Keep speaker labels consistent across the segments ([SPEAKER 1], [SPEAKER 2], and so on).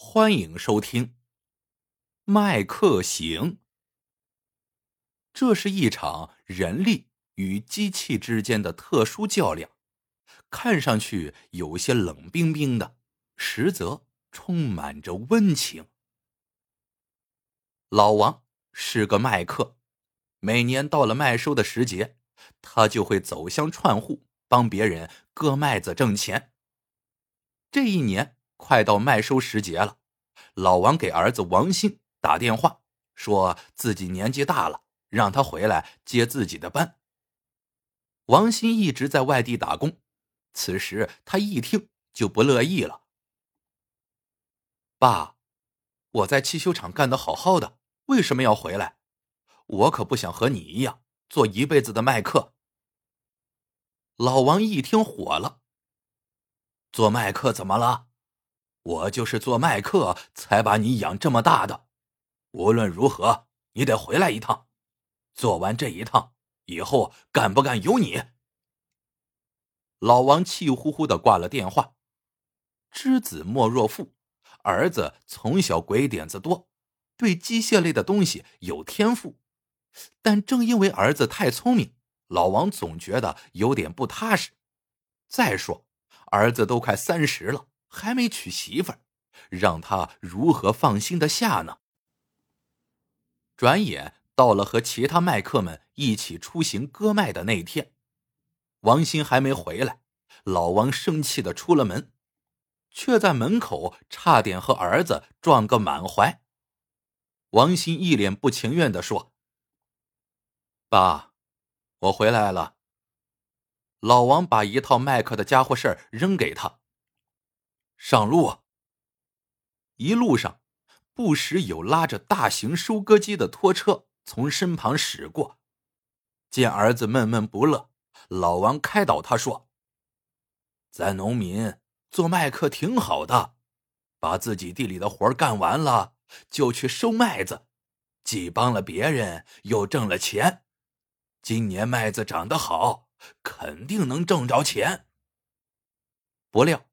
[SPEAKER 1] 欢迎收听《麦克行》。这是一场人力与机器之间的特殊较量，看上去有些冷冰冰的，实则充满着温情。老王是个麦客，每年到了麦收的时节，他就会走乡串户，帮别人割麦子挣钱。这一年。快到麦收时节了，老王给儿子王鑫打电话，说自己年纪大了，让他回来接自己的班。王鑫一直在外地打工，此时他一听就不乐意了：“爸，我在汽修厂干的好好的，为什么要回来？我可不想和你一样做一辈子的麦客。”老王一听火了：“做麦客怎么了？”我就是做麦客才把你养这么大的，无论如何你得回来一趟。做完这一趟以后，敢不敢由你。老王气呼呼的挂了电话。知子莫若父，儿子从小鬼点子多，对机械类的东西有天赋，但正因为儿子太聪明，老王总觉得有点不踏实。再说，儿子都快三十了。还没娶媳妇儿，让他如何放心的下呢？转眼到了和其他麦客们一起出行割麦的那一天，王鑫还没回来，老王生气的出了门，却在门口差点和儿子撞个满怀。王鑫一脸不情愿的说：“爸，我回来了。”老王把一套麦克的家伙事扔给他。上路。一路上，不时有拉着大型收割机的拖车从身旁驶过。见儿子闷闷不乐，老王开导他说：“咱农民做麦客挺好的，把自己地里的活干完了，就去收麦子，既帮了别人，又挣了钱。今年麦子长得好，肯定能挣着钱。”不料。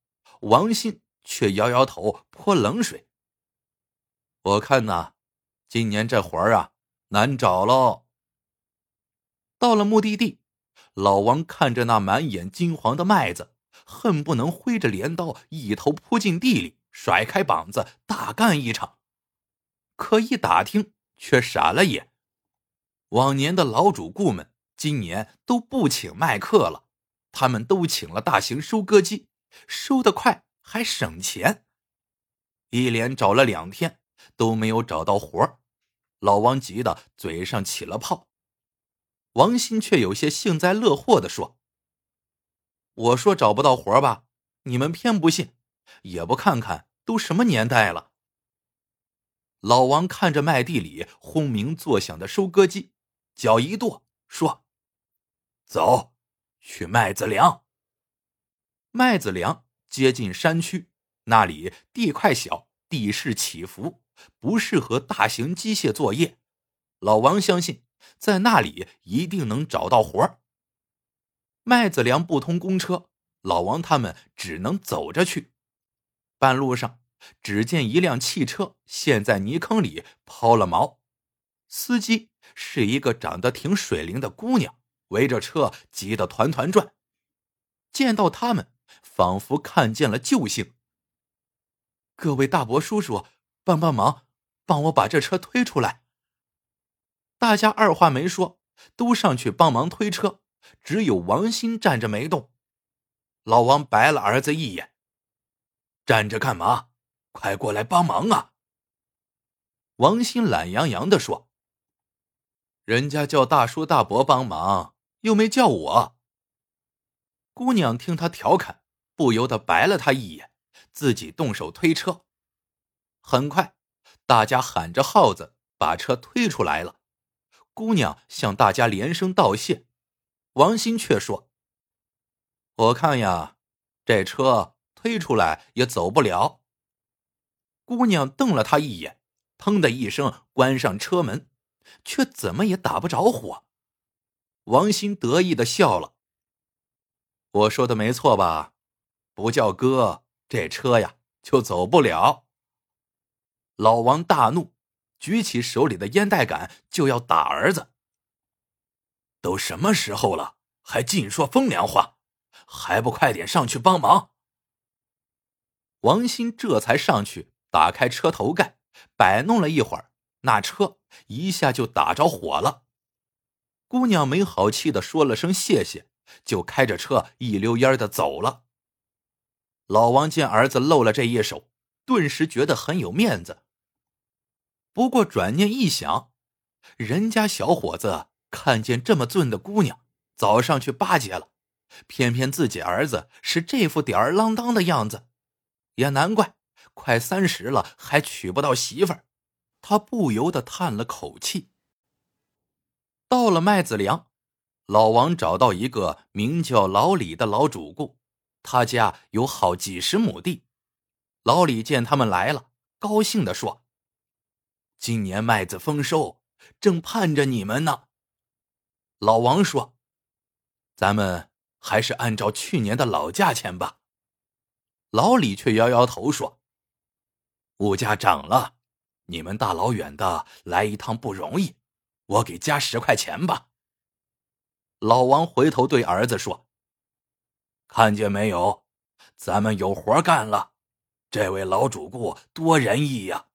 [SPEAKER 1] 王鑫却摇摇头，泼冷水。我看呐，今年这活儿啊难找喽。到了目的地，老王看着那满眼金黄的麦子，恨不能挥着镰刀一头扑进地里，甩开膀子大干一场。可一打听，却傻了眼。往年的老主顾们今年都不请麦客了，他们都请了大型收割机。收得快还省钱，一连找了两天都没有找到活老王急得嘴上起了泡。王鑫却有些幸灾乐祸的说：“我说找不到活吧，你们偏不信，也不看看都什么年代了。”老王看着麦地里轰鸣作响的收割机，脚一跺，说：“走，去麦子粮。”麦子梁接近山区，那里地块小，地势起伏，不适合大型机械作业。老王相信，在那里一定能找到活儿。麦子梁不通公车，老王他们只能走着去。半路上，只见一辆汽车陷在泥坑里抛了锚，司机是一个长得挺水灵的姑娘，围着车急得团团转。见到他们。仿佛看见了救星。各位大伯叔叔，帮帮忙，帮我把这车推出来。大家二话没说，都上去帮忙推车，只有王鑫站着没动。老王白了儿子一眼：“站着干嘛？快过来帮忙啊！”王鑫懒洋洋的说：“人家叫大叔大伯帮忙，又没叫我。”姑娘听他调侃。不由得白了他一眼，自己动手推车。很快，大家喊着号子，把车推出来了。姑娘向大家连声道谢，王鑫却说：“我看呀，这车推出来也走不了。”姑娘瞪了他一眼，砰的一声关上车门，却怎么也打不着火。王鑫得意的笑了：“我说的没错吧？”不叫哥，这车呀就走不了。老王大怒，举起手里的烟袋杆就要打儿子。都什么时候了，还尽说风凉话，还不快点上去帮忙！王鑫这才上去打开车头盖，摆弄了一会儿，那车一下就打着火了。姑娘没好气的说了声谢谢，就开着车一溜烟的走了。老王见儿子露了这一手，顿时觉得很有面子。不过转念一想，人家小伙子看见这么俊的姑娘，早上去巴结了，偏偏自己儿子是这副吊儿郎当的样子，也难怪快三十了还娶不到媳妇儿。他不由得叹了口气。到了麦子梁，老王找到一个名叫老李的老主顾。他家有好几十亩地，老李见他们来了，高兴的说：“今年麦子丰收，正盼着你们呢。”老王说：“咱们还是按照去年的老价钱吧。”老李却摇摇头说：“物价涨了，你们大老远的来一趟不容易，我给加十块钱吧。”老王回头对儿子说。看见没有，咱们有活干了。这位老主顾多仁义呀！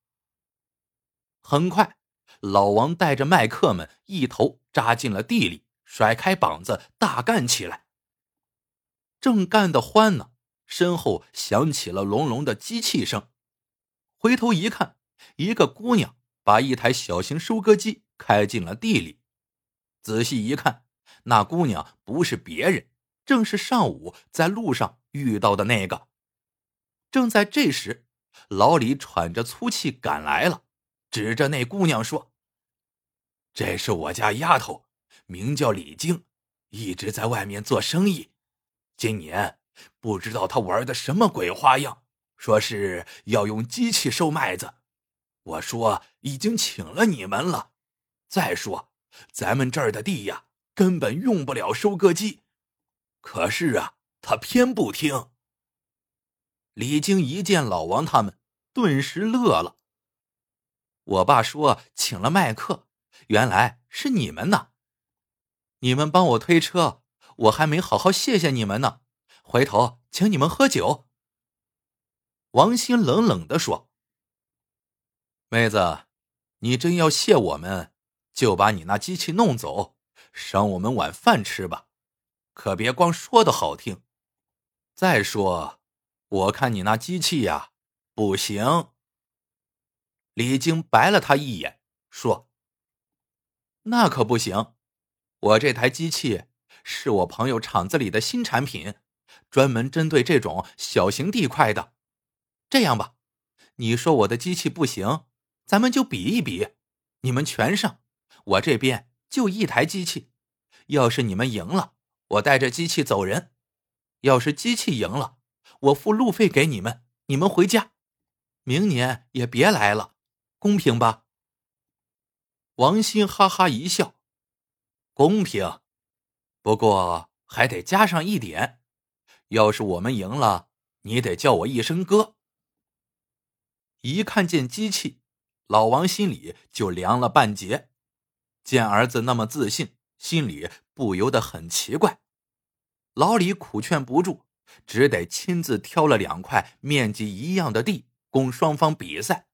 [SPEAKER 1] 很快，老王带着麦客们一头扎进了地里，甩开膀子大干起来。正干得欢呢，身后响起了隆隆的机器声。回头一看，一个姑娘把一台小型收割机开进了地里。仔细一看，那姑娘不是别人。正是上午在路上遇到的那个。正在这时，老李喘着粗气赶来了，指着那姑娘说：“这是我家丫头，名叫李晶，一直在外面做生意。今年不知道她玩的什么鬼花样，说是要用机器收麦子。我说已经请了你们了。再说，咱们这儿的地呀，根本用不了收割机。”可是啊，他偏不听。李晶一见老王他们，顿时乐了。我爸说请了麦克，原来是你们呢。你们帮我推车，我还没好好谢谢你们呢。回头请你们喝酒。王鑫冷冷的说：“妹子，你真要谢我们，就把你那机器弄走，赏我们碗饭吃吧。”可别光说的好听，再说，我看你那机器呀，不行。李晶白了他一眼，说：“那可不行，我这台机器是我朋友厂子里的新产品，专门针对这种小型地块的。这样吧，你说我的机器不行，咱们就比一比，你们全上，我这边就一台机器。要是你们赢了。”我带着机器走人，要是机器赢了，我付路费给你们，你们回家，明年也别来了，公平吧？王鑫哈哈一笑，公平，不过还得加上一点，要是我们赢了，你得叫我一声哥。一看见机器，老王心里就凉了半截，见儿子那么自信。心里不由得很奇怪，老李苦劝不住，只得亲自挑了两块面积一样的地，供双方比赛。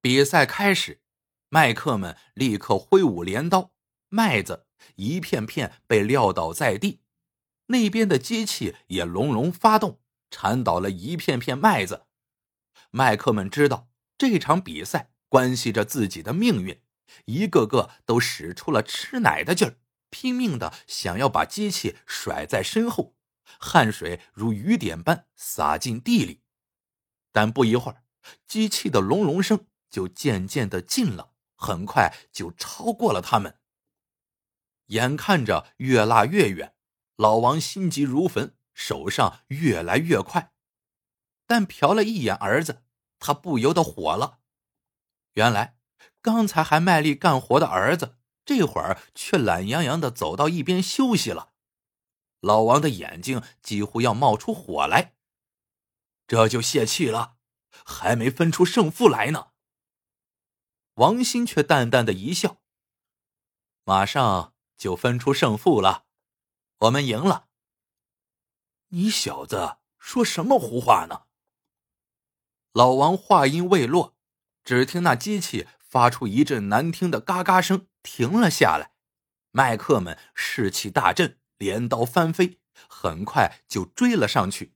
[SPEAKER 1] 比赛开始，麦客们立刻挥舞镰刀，麦子一片片被撂倒在地，那边的机器也隆隆发动，铲倒了一片片麦子。麦客们知道这场比赛关系着自己的命运。一个个都使出了吃奶的劲儿，拼命的想要把机器甩在身后，汗水如雨点般洒进地里。但不一会儿，机器的隆隆声就渐渐的近了，很快就超过了他们。眼看着越拉越远，老王心急如焚，手上越来越快。但瞟了一眼儿子，他不由得火了。原来。刚才还卖力干活的儿子，这会儿却懒洋洋的走到一边休息了。老王的眼睛几乎要冒出火来。这就泄气了，还没分出胜负来呢。王鑫却淡淡的一笑：“马上就分出胜负了，我们赢了。”你小子说什么胡话呢？老王话音未落，只听那机器发出一阵难听的嘎嘎声，停了下来。麦克们士气大振，镰刀翻飞，很快就追了上去。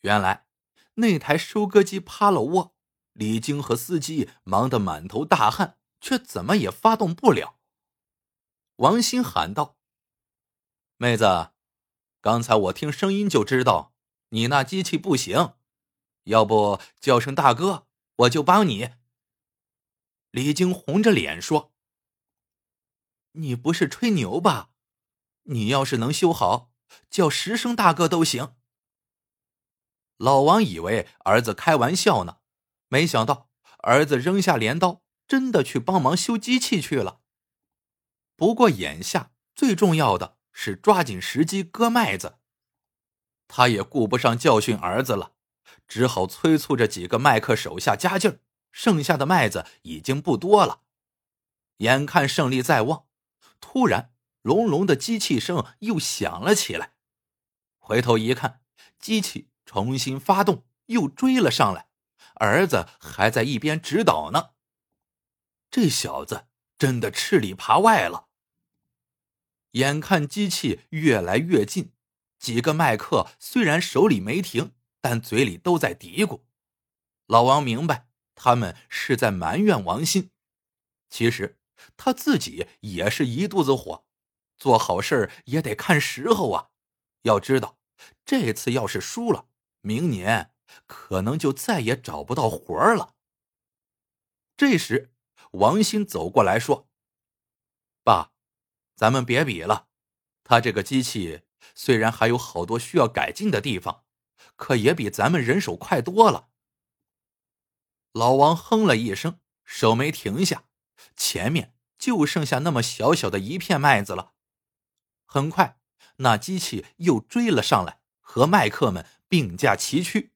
[SPEAKER 1] 原来那台收割机趴了窝，李晶和司机忙得满头大汗，却怎么也发动不了。王鑫喊道：“妹子，刚才我听声音就知道你那机器不行。”要不叫声大哥，我就帮你。李晶红着脸说：“你不是吹牛吧？你要是能修好，叫十声大哥都行。”老王以为儿子开玩笑呢，没想到儿子扔下镰刀，真的去帮忙修机器去了。不过眼下最重要的是抓紧时机割麦子，他也顾不上教训儿子了。只好催促着几个麦克手下加劲儿，剩下的麦子已经不多了。眼看胜利在望，突然隆隆的机器声又响了起来。回头一看，机器重新发动，又追了上来。儿子还在一边指导呢。这小子真的吃里扒外了。眼看机器越来越近，几个麦克虽然手里没停。但嘴里都在嘀咕，老王明白他们是在埋怨王鑫。其实他自己也是一肚子火，做好事也得看时候啊。要知道，这次要是输了，明年可能就再也找不到活了。这时，王鑫走过来说：“爸，咱们别比了，他这个机器虽然还有好多需要改进的地方。”可也比咱们人手快多了。老王哼了一声，手没停下，前面就剩下那么小小的一片麦子了。很快，那机器又追了上来，和麦克们并驾齐驱。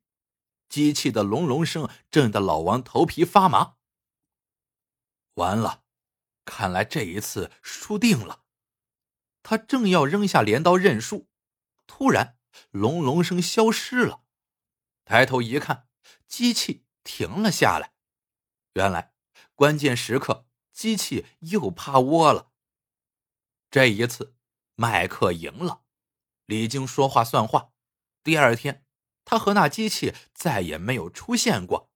[SPEAKER 1] 机器的隆隆声震得老王头皮发麻。完了，看来这一次输定了。他正要扔下镰刀认输，突然。隆隆声消失了，抬头一看，机器停了下来。原来关键时刻，机器又趴窝了。这一次，麦克赢了，李晶说话算话。第二天，他和那机器再也没有出现过。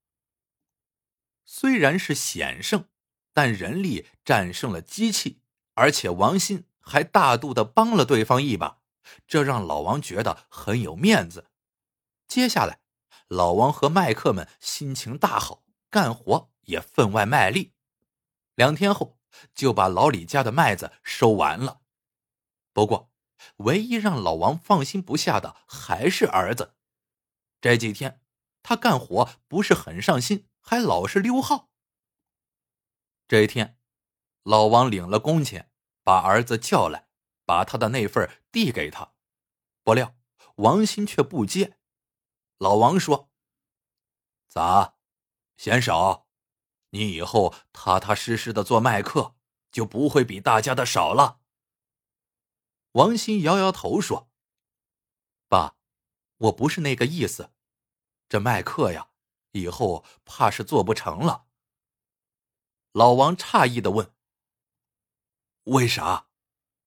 [SPEAKER 1] 虽然是险胜，但人力战胜了机器，而且王鑫还大度的帮了对方一把。这让老王觉得很有面子。接下来，老王和麦克们心情大好，干活也分外卖力。两天后，就把老李家的麦子收完了。不过，唯一让老王放心不下的还是儿子。这几天，他干活不是很上心，还老是溜号。这一天，老王领了工钱，把儿子叫来。把他的那份递给他，不料王鑫却不接。老王说：“咋，嫌少？你以后踏踏实实的做麦客，就不会比大家的少了。”王鑫摇摇头说：“爸，我不是那个意思。这麦客呀，以后怕是做不成了。”老王诧异的问：“为啥？”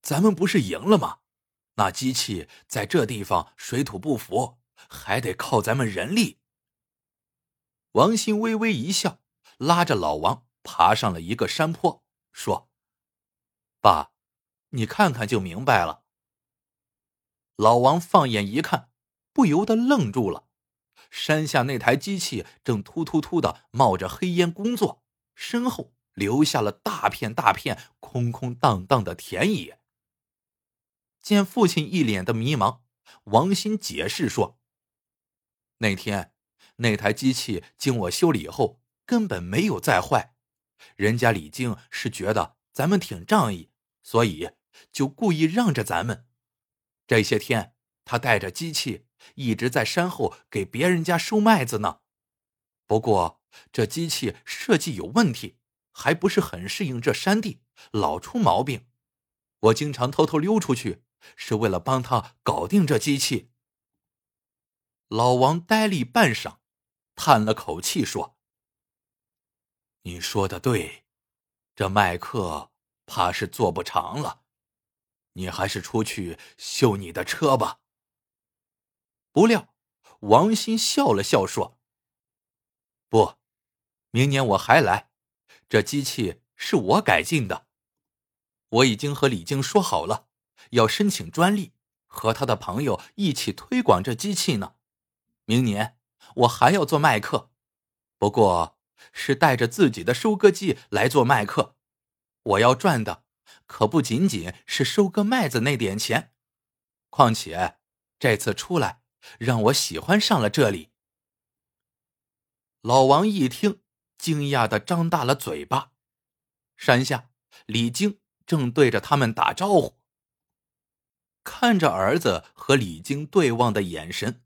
[SPEAKER 1] 咱们不是赢了吗？那机器在这地方水土不服，还得靠咱们人力。王鑫微微一笑，拉着老王爬上了一个山坡，说：“爸，你看看就明白了。”老王放眼一看，不由得愣住了。山下那台机器正突突突的冒着黑烟工作，身后留下了大片大片空空荡荡的田野。见父亲一脸的迷茫，王鑫解释说：“那天那台机器经我修理后，根本没有再坏。人家李靖是觉得咱们挺仗义，所以就故意让着咱们。这些天他带着机器一直在山后给别人家收麦子呢。不过这机器设计有问题，还不是很适应这山地，老出毛病。我经常偷偷溜出去，是为了帮他搞定这机器。老王呆立半晌，叹了口气说：“你说的对，这麦克怕是做不长了。你还是出去修你的车吧。”不料，王鑫笑了笑说：“不，明年我还来。这机器是我改进的。”我已经和李晶说好了，要申请专利，和他的朋友一起推广这机器呢。明年我还要做麦克，不过是带着自己的收割机来做麦克。我要赚的可不仅仅是收割麦子那点钱，况且这次出来让我喜欢上了这里。老王一听，惊讶的张大了嘴巴。山下，李晶。正对着他们打招呼，看着儿子和李晶对望的眼神，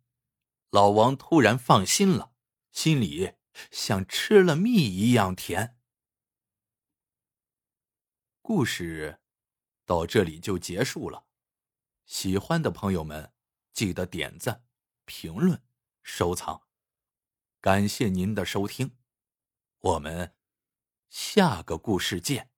[SPEAKER 1] 老王突然放心了，心里像吃了蜜一样甜。故事到这里就结束了，喜欢的朋友们记得点赞、评论、收藏，感谢您的收听，我们下个故事见。